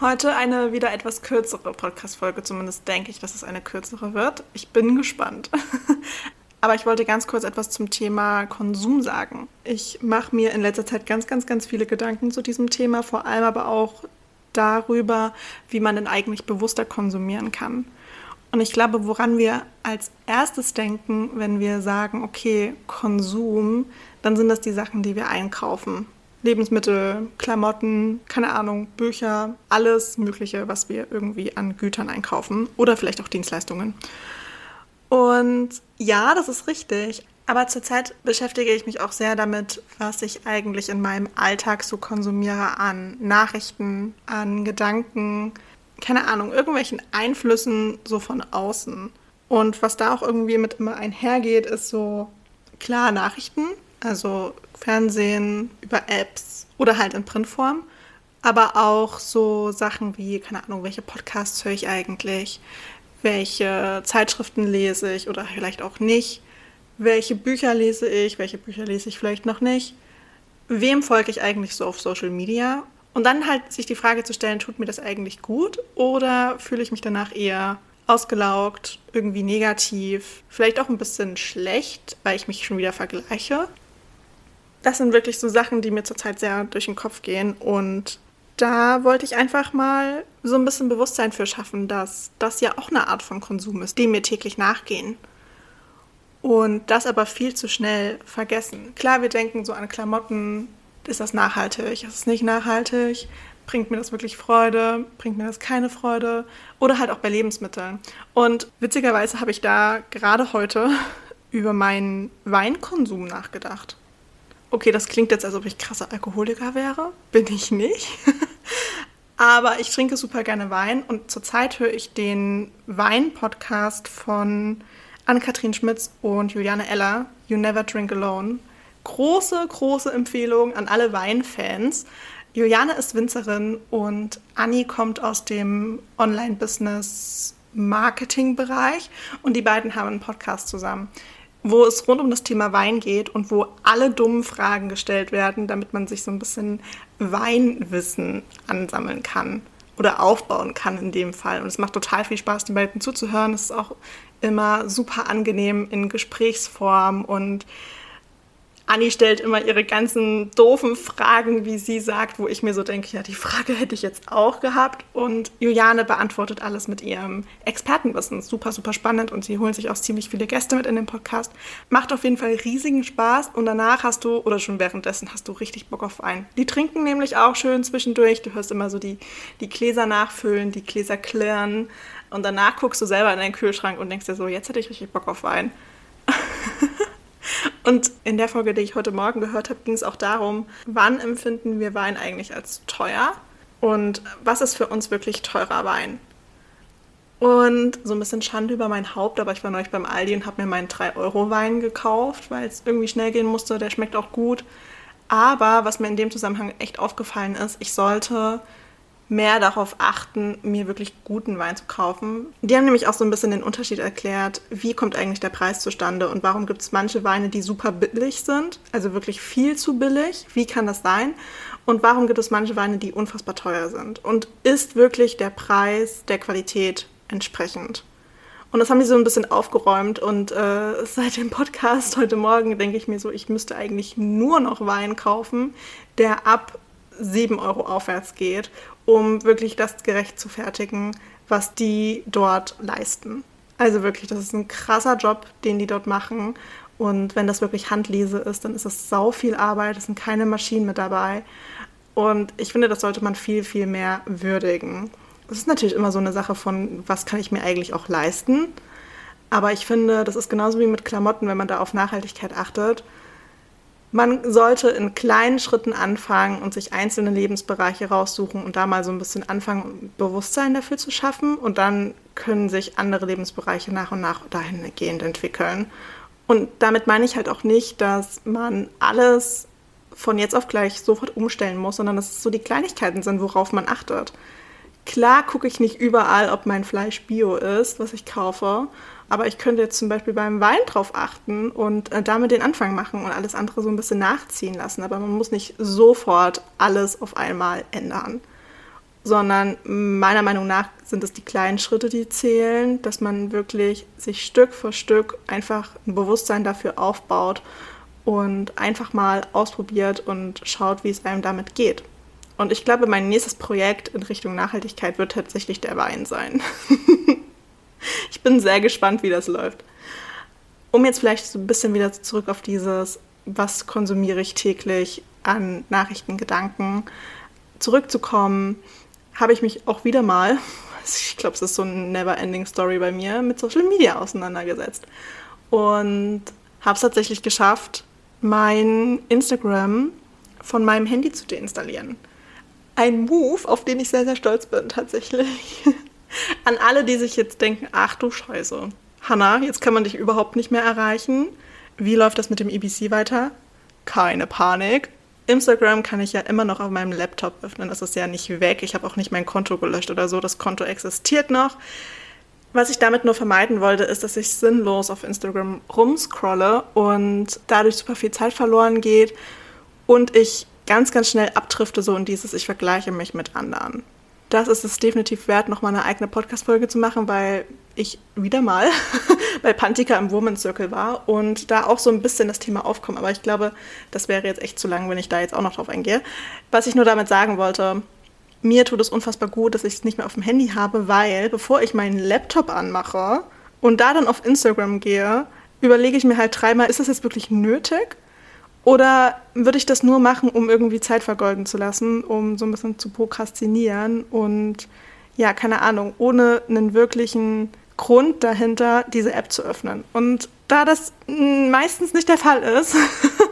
Heute eine wieder etwas kürzere Podcast-Folge, zumindest denke ich, dass es eine kürzere wird. Ich bin gespannt. Aber ich wollte ganz kurz etwas zum Thema Konsum sagen. Ich mache mir in letzter Zeit ganz, ganz, ganz viele Gedanken zu diesem Thema, vor allem aber auch darüber, wie man denn eigentlich bewusster konsumieren kann. Und ich glaube, woran wir als erstes denken, wenn wir sagen, okay, Konsum, dann sind das die Sachen, die wir einkaufen. Lebensmittel, Klamotten, keine Ahnung, Bücher, alles Mögliche, was wir irgendwie an Gütern einkaufen oder vielleicht auch Dienstleistungen. Und ja, das ist richtig. Aber zurzeit beschäftige ich mich auch sehr damit, was ich eigentlich in meinem Alltag so konsumiere an Nachrichten, an Gedanken, keine Ahnung, irgendwelchen Einflüssen so von außen. Und was da auch irgendwie mit immer einhergeht, ist so klar Nachrichten, also Fernsehen, über Apps oder halt in Printform. Aber auch so Sachen wie, keine Ahnung, welche Podcasts höre ich eigentlich, welche Zeitschriften lese ich oder vielleicht auch nicht, welche Bücher lese ich, welche Bücher lese ich vielleicht noch nicht, wem folge ich eigentlich so auf Social Media und dann halt sich die Frage zu stellen, tut mir das eigentlich gut oder fühle ich mich danach eher ausgelaugt, irgendwie negativ, vielleicht auch ein bisschen schlecht, weil ich mich schon wieder vergleiche das sind wirklich so Sachen, die mir zurzeit sehr durch den Kopf gehen. Und da wollte ich einfach mal so ein bisschen Bewusstsein für schaffen, dass das ja auch eine Art von Konsum ist, dem wir täglich nachgehen. Und das aber viel zu schnell vergessen. Klar, wir denken so an Klamotten, ist das nachhaltig, ist es nicht nachhaltig, bringt mir das wirklich Freude, bringt mir das keine Freude oder halt auch bei Lebensmitteln. Und witzigerweise habe ich da gerade heute über meinen Weinkonsum nachgedacht. Okay, das klingt jetzt, als ob ich krasser Alkoholiker wäre. Bin ich nicht. Aber ich trinke super gerne Wein und zurzeit höre ich den Wein-Podcast von Ann-Kathrin Schmitz und Juliane Eller, You Never Drink Alone. Große, große Empfehlung an alle Weinfans. Juliane ist Winzerin und Anni kommt aus dem Online-Business-Marketing-Bereich und die beiden haben einen Podcast zusammen wo es rund um das Thema Wein geht und wo alle dummen Fragen gestellt werden, damit man sich so ein bisschen Weinwissen ansammeln kann oder aufbauen kann in dem Fall. Und es macht total viel Spaß, den beiden zuzuhören. Es ist auch immer super angenehm in Gesprächsform und Anni stellt immer ihre ganzen doofen Fragen, wie sie sagt, wo ich mir so denke, ja, die Frage hätte ich jetzt auch gehabt. Und Juliane beantwortet alles mit ihrem Expertenwissen. Super, super spannend und sie holen sich auch ziemlich viele Gäste mit in den Podcast. Macht auf jeden Fall riesigen Spaß und danach hast du, oder schon währenddessen, hast du richtig Bock auf Wein. Die trinken nämlich auch schön zwischendurch. Du hörst immer so die, die Gläser nachfüllen, die Gläser klirren und danach guckst du selber in deinen Kühlschrank und denkst dir so, jetzt hätte ich richtig Bock auf Wein. Und in der Folge, die ich heute Morgen gehört habe, ging es auch darum, wann empfinden wir Wein eigentlich als teuer und was ist für uns wirklich teurer Wein. Und so ein bisschen Schande über mein Haupt, aber ich war neulich beim Aldi und habe mir meinen 3-Euro-Wein gekauft, weil es irgendwie schnell gehen musste. Der schmeckt auch gut. Aber was mir in dem Zusammenhang echt aufgefallen ist, ich sollte mehr darauf achten, mir wirklich guten Wein zu kaufen. Die haben nämlich auch so ein bisschen den Unterschied erklärt, wie kommt eigentlich der Preis zustande und warum gibt es manche Weine, die super billig sind, also wirklich viel zu billig. Wie kann das sein? Und warum gibt es manche Weine, die unfassbar teuer sind? Und ist wirklich der Preis der Qualität entsprechend? Und das haben die so ein bisschen aufgeräumt. Und äh, seit dem Podcast heute Morgen denke ich mir so, ich müsste eigentlich nur noch Wein kaufen, der ab 7 Euro aufwärts geht, um wirklich das gerecht zu fertigen, was die dort leisten. Also wirklich, das ist ein krasser Job, den die dort machen. Und wenn das wirklich Handlese ist, dann ist das sau viel Arbeit, es sind keine Maschinen mit dabei. Und ich finde, das sollte man viel, viel mehr würdigen. Es ist natürlich immer so eine Sache von, was kann ich mir eigentlich auch leisten. Aber ich finde, das ist genauso wie mit Klamotten, wenn man da auf Nachhaltigkeit achtet. Man sollte in kleinen Schritten anfangen und sich einzelne Lebensbereiche raussuchen und da mal so ein bisschen anfangen, Bewusstsein dafür zu schaffen. Und dann können sich andere Lebensbereiche nach und nach dahingehend entwickeln. Und damit meine ich halt auch nicht, dass man alles von jetzt auf gleich sofort umstellen muss, sondern dass es so die Kleinigkeiten sind, worauf man achtet. Klar gucke ich nicht überall, ob mein Fleisch bio ist, was ich kaufe, aber ich könnte jetzt zum Beispiel beim Wein drauf achten und äh, damit den Anfang machen und alles andere so ein bisschen nachziehen lassen. Aber man muss nicht sofort alles auf einmal ändern, sondern meiner Meinung nach sind es die kleinen Schritte, die zählen, dass man wirklich sich Stück für Stück einfach ein Bewusstsein dafür aufbaut und einfach mal ausprobiert und schaut, wie es einem damit geht. Und ich glaube, mein nächstes Projekt in Richtung Nachhaltigkeit wird tatsächlich der Wein sein. bin sehr gespannt, wie das läuft. Um jetzt vielleicht so ein bisschen wieder zurück auf dieses, was konsumiere ich täglich an Nachrichtengedanken zurückzukommen, habe ich mich auch wieder mal, ich glaube, es ist so eine never-ending Story bei mir, mit Social Media auseinandergesetzt. Und habe es tatsächlich geschafft, mein Instagram von meinem Handy zu deinstallieren. Ein Move, auf den ich sehr, sehr stolz bin, tatsächlich. An alle, die sich jetzt denken, ach du Scheiße, Hanna, jetzt kann man dich überhaupt nicht mehr erreichen. Wie läuft das mit dem EBC weiter? Keine Panik. Instagram kann ich ja immer noch auf meinem Laptop öffnen. Das ist ja nicht weg. Ich habe auch nicht mein Konto gelöscht oder so. Das Konto existiert noch. Was ich damit nur vermeiden wollte, ist, dass ich sinnlos auf Instagram rumscrolle und dadurch super viel Zeit verloren geht und ich ganz, ganz schnell abdrifte so in dieses, ich vergleiche mich mit anderen. Das ist es definitiv wert, nochmal eine eigene Podcast-Folge zu machen, weil ich wieder mal bei Pantika im Women's Circle war und da auch so ein bisschen das Thema aufkommt. Aber ich glaube, das wäre jetzt echt zu lang, wenn ich da jetzt auch noch drauf eingehe. Was ich nur damit sagen wollte, mir tut es unfassbar gut, dass ich es nicht mehr auf dem Handy habe, weil bevor ich meinen Laptop anmache und da dann auf Instagram gehe, überlege ich mir halt dreimal, ist das jetzt wirklich nötig? Oder würde ich das nur machen, um irgendwie Zeit vergolden zu lassen, um so ein bisschen zu prokrastinieren und ja, keine Ahnung, ohne einen wirklichen Grund dahinter, diese App zu öffnen. Und da das meistens nicht der Fall ist,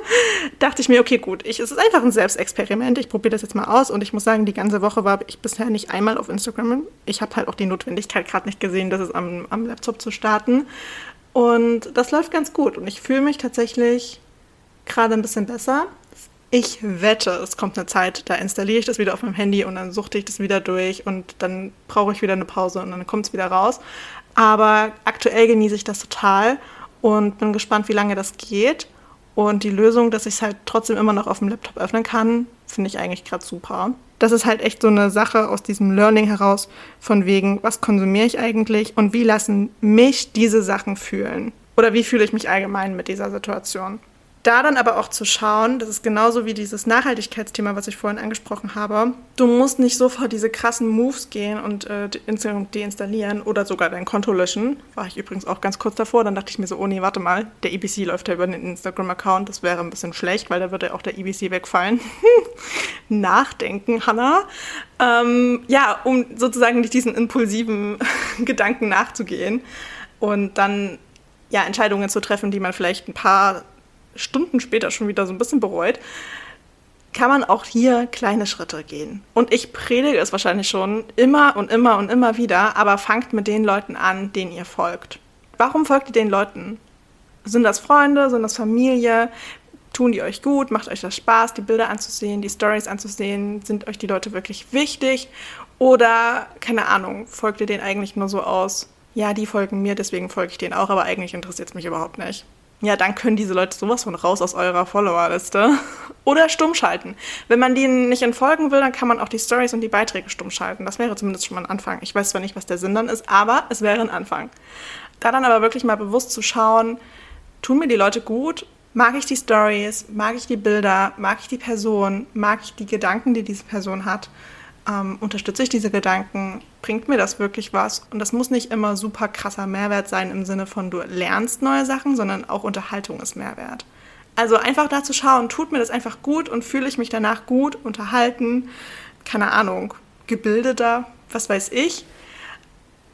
dachte ich mir, okay, gut, ich, es ist einfach ein Selbstexperiment. Ich probiere das jetzt mal aus und ich muss sagen, die ganze Woche war ich bisher nicht einmal auf Instagram. Ich habe halt auch die Notwendigkeit gerade nicht gesehen, das am, am Laptop zu starten. Und das läuft ganz gut und ich fühle mich tatsächlich gerade ein bisschen besser. Ich wette, es kommt eine Zeit, da installiere ich das wieder auf meinem Handy und dann suchte ich das wieder durch und dann brauche ich wieder eine Pause und dann kommt es wieder raus. Aber aktuell genieße ich das total und bin gespannt, wie lange das geht. Und die Lösung, dass ich es halt trotzdem immer noch auf dem Laptop öffnen kann, finde ich eigentlich gerade super. Das ist halt echt so eine Sache aus diesem Learning heraus, von wegen, was konsumiere ich eigentlich und wie lassen mich diese Sachen fühlen? Oder wie fühle ich mich allgemein mit dieser Situation? Da dann aber auch zu schauen, das ist genauso wie dieses Nachhaltigkeitsthema, was ich vorhin angesprochen habe. Du musst nicht sofort diese krassen Moves gehen und äh, Instagram deinstallieren oder sogar dein Konto löschen. War ich übrigens auch ganz kurz davor. Dann dachte ich mir so, oh nee, warte mal, der EBC läuft ja über den Instagram-Account. Das wäre ein bisschen schlecht, weil da würde auch der EBC wegfallen. Nachdenken, Hannah. Ähm, ja, um sozusagen nicht diesen impulsiven Gedanken nachzugehen und dann ja, Entscheidungen zu treffen, die man vielleicht ein paar Stunden später schon wieder so ein bisschen bereut, kann man auch hier kleine Schritte gehen. Und ich predige es wahrscheinlich schon immer und immer und immer wieder, aber fangt mit den Leuten an, denen ihr folgt. Warum folgt ihr den Leuten? Sind das Freunde? Sind das Familie? Tun die euch gut? Macht euch das Spaß, die Bilder anzusehen, die Stories anzusehen? Sind euch die Leute wirklich wichtig? Oder, keine Ahnung, folgt ihr denen eigentlich nur so aus? Ja, die folgen mir, deswegen folge ich denen auch, aber eigentlich interessiert es mich überhaupt nicht ja, dann können diese Leute sowas von raus aus eurer Followerliste. Oder stumm schalten. Wenn man denen nicht entfolgen will, dann kann man auch die Stories und die Beiträge stumm schalten. Das wäre zumindest schon mal ein Anfang. Ich weiß zwar nicht, was der Sinn dann ist, aber es wäre ein Anfang. Da dann aber wirklich mal bewusst zu schauen, tun mir die Leute gut? Mag ich die Stories? Mag ich die Bilder? Mag ich die Person? Mag ich die Gedanken, die diese Person hat? Ähm, unterstütze ich diese Gedanken? Bringt mir das wirklich was? Und das muss nicht immer super krasser Mehrwert sein im Sinne von du lernst neue Sachen, sondern auch Unterhaltung ist Mehrwert. Also einfach da zu schauen, tut mir das einfach gut und fühle ich mich danach gut, unterhalten, keine Ahnung, gebildeter, was weiß ich,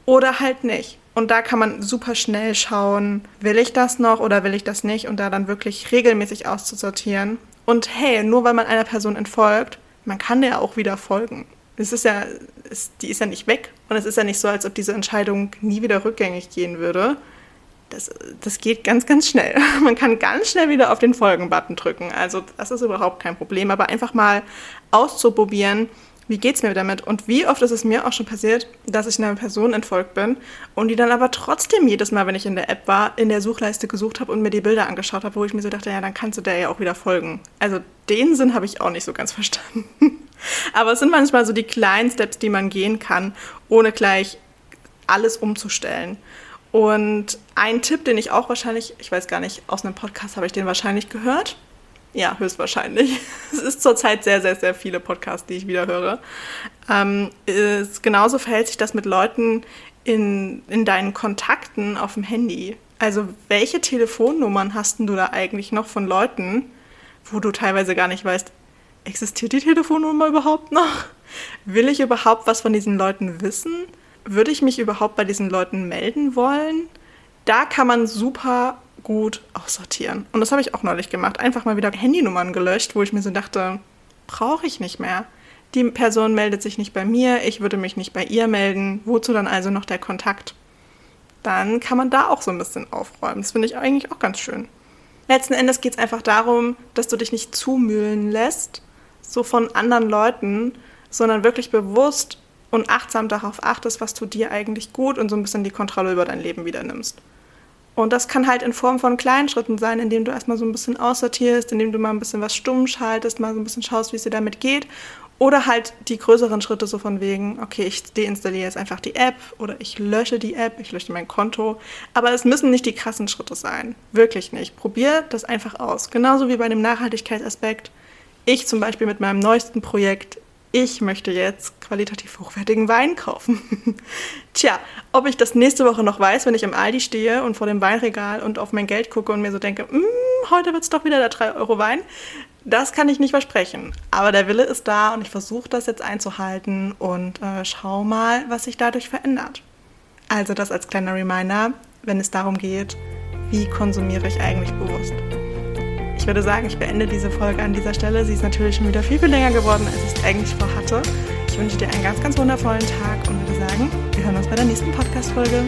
oder halt nicht. Und da kann man super schnell schauen, will ich das noch oder will ich das nicht und da dann wirklich regelmäßig auszusortieren. Und hey, nur weil man einer Person entfolgt, man kann der auch wieder folgen. Es ist ja, es, die ist ja nicht weg und es ist ja nicht so, als ob diese Entscheidung nie wieder rückgängig gehen würde. Das, das geht ganz, ganz schnell. Man kann ganz schnell wieder auf den Folgen-Button drücken. Also das ist überhaupt kein Problem. Aber einfach mal auszuprobieren, wie geht es mir damit? Und wie oft ist es mir auch schon passiert, dass ich einer Person entfolgt bin und die dann aber trotzdem jedes Mal, wenn ich in der App war, in der Suchleiste gesucht habe und mir die Bilder angeschaut habe, wo ich mir so dachte, ja, dann kannst du der ja auch wieder folgen. Also den Sinn habe ich auch nicht so ganz verstanden. Aber es sind manchmal so die kleinen Steps, die man gehen kann, ohne gleich alles umzustellen. Und ein Tipp, den ich auch wahrscheinlich, ich weiß gar nicht, aus einem Podcast habe ich den wahrscheinlich gehört, ja, höchstwahrscheinlich. Es ist zurzeit sehr, sehr, sehr viele Podcasts, die ich wieder höre. Ähm, ist, genauso verhält sich das mit Leuten in, in deinen Kontakten auf dem Handy. Also welche Telefonnummern hast du da eigentlich noch von Leuten, wo du teilweise gar nicht weißt, existiert die Telefonnummer überhaupt noch? Will ich überhaupt was von diesen Leuten wissen? Würde ich mich überhaupt bei diesen Leuten melden wollen? Da kann man super gut aussortieren. Und das habe ich auch neulich gemacht. Einfach mal wieder Handynummern gelöscht, wo ich mir so dachte, brauche ich nicht mehr. Die Person meldet sich nicht bei mir, ich würde mich nicht bei ihr melden. Wozu dann also noch der Kontakt? Dann kann man da auch so ein bisschen aufräumen. Das finde ich eigentlich auch ganz schön. Letzten Endes geht es einfach darum, dass du dich nicht zumühlen lässt, so von anderen Leuten, sondern wirklich bewusst und achtsam darauf achtest, was tut dir eigentlich gut und so ein bisschen die Kontrolle über dein Leben wieder nimmst. Und das kann halt in Form von kleinen Schritten sein, indem du erstmal so ein bisschen aussortierst, indem du mal ein bisschen was stumm schaltest, mal so ein bisschen schaust, wie es dir damit geht. Oder halt die größeren Schritte so von wegen, okay, ich deinstalliere jetzt einfach die App oder ich lösche die App, ich lösche mein Konto. Aber es müssen nicht die krassen Schritte sein. Wirklich nicht. Probier das einfach aus. Genauso wie bei dem Nachhaltigkeitsaspekt. Ich zum Beispiel mit meinem neuesten Projekt ich möchte jetzt qualitativ hochwertigen Wein kaufen. Tja, ob ich das nächste Woche noch weiß, wenn ich im Aldi stehe und vor dem Weinregal und auf mein Geld gucke und mir so denke, mm, heute wird es doch wieder der 3 Euro Wein, das kann ich nicht versprechen. Aber der Wille ist da und ich versuche das jetzt einzuhalten und äh, schau mal, was sich dadurch verändert. Also das als kleiner Reminder, wenn es darum geht, wie konsumiere ich eigentlich bewusst. Ich würde sagen, ich beende diese Folge an dieser Stelle. Sie ist natürlich schon wieder viel, viel länger geworden, als ich es eigentlich vorhatte. Ich wünsche dir einen ganz, ganz wundervollen Tag und würde sagen, wir hören uns bei der nächsten Podcast-Folge.